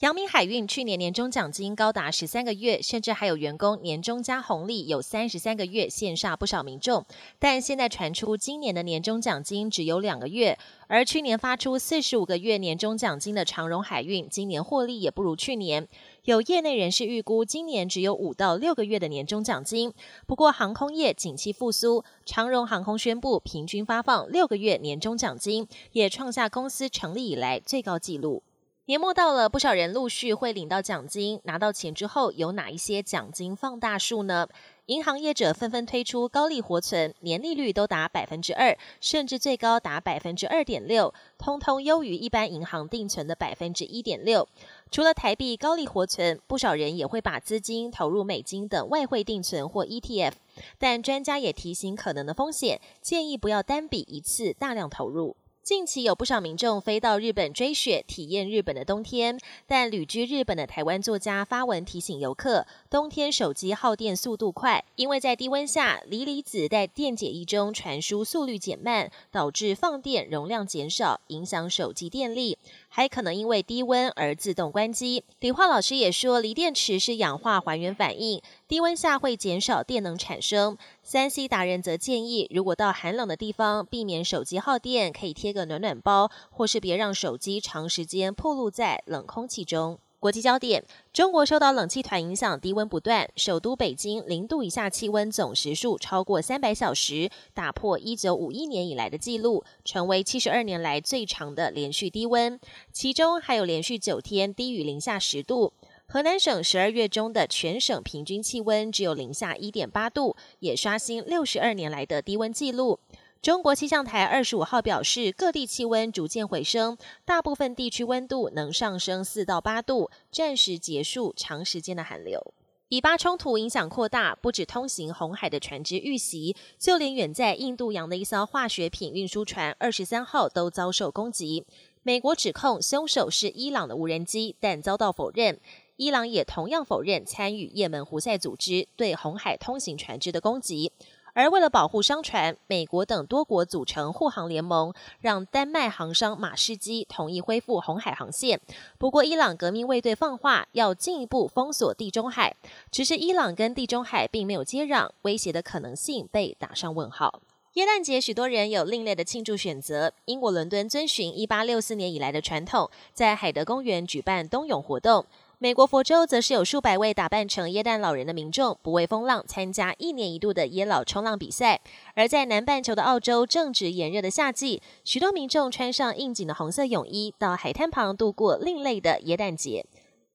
阳明海运去年年终奖金高达十三个月，甚至还有员工年终加红利有三十三个月，羡煞不少民众。但现在传出今年的年终奖金只有两个月，而去年发出四十五个月年终奖金的长荣海运，今年获利也不如去年。有业内人士预估，今年只有五到六个月的年终奖金。不过航空业景气复苏，长荣航空宣布平均发放六个月年终奖金，也创下公司成立以来最高纪录。年末到了，不少人陆续会领到奖金。拿到钱之后，有哪一些奖金放大数呢？银行业者纷纷推出高利活存，年利率都达百分之二，甚至最高达百分之二点六，通通优于一般银行定存的百分之一点六。除了台币高利活存，不少人也会把资金投入美金等外汇定存或 ETF。但专家也提醒可能的风险，建议不要单笔一次大量投入。近期有不少民众飞到日本追雪，体验日本的冬天。但旅居日本的台湾作家发文提醒游客，冬天手机耗电速度快，因为在低温下，锂离子在电解液中传输速率减慢，导致放电容量减少，影响手机电力。还可能因为低温而自动关机。理化老师也说，锂电池是氧化还原反应，低温下会减少电能产生。三 C 达人则建议，如果到寒冷的地方，避免手机耗电，可以贴个暖暖包，或是别让手机长时间暴露在冷空气中。国际焦点：中国受到冷气团影响，低温不断。首都北京零度以下气温总时数超过三百小时，打破一九五一年以来的纪录，成为七十二年来最长的连续低温。其中还有连续九天低于零下十度。河南省十二月中的全省平均气温只有零下一点八度，也刷新六十二年来的低温纪录。中国气象台二十五号表示，各地气温逐渐回升，大部分地区温度能上升四到八度，暂时结束长时间的寒流。以巴冲突影响扩大，不止通行红海的船只遇袭，就连远在印度洋的一艘化学品运输船二十三号都遭受攻击。美国指控凶手是伊朗的无人机，但遭到否认。伊朗也同样否认参与也门胡塞组织对红海通行船只的攻击。而为了保护商船，美国等多国组成护航联盟，让丹麦航商马士基同意恢复红海航线。不过，伊朗革命卫队放话要进一步封锁地中海，只是伊朗跟地中海并没有接壤，威胁的可能性被打上问号。耶诞节，许多人有另类的庆祝选择。英国伦敦遵循一八六四年以来的传统，在海德公园举办冬泳活动。美国佛州则是有数百位打扮成耶诞老人的民众，不畏风浪参加一年一度的耶老冲浪比赛。而在南半球的澳洲，正值炎热的夏季，许多民众穿上应景的红色泳衣，到海滩旁度过另类的耶诞节。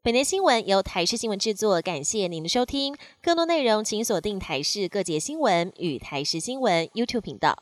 本节新闻由台视新闻制作，感谢您的收听。更多内容请锁定台视各节新闻与台视新闻 YouTube 频道。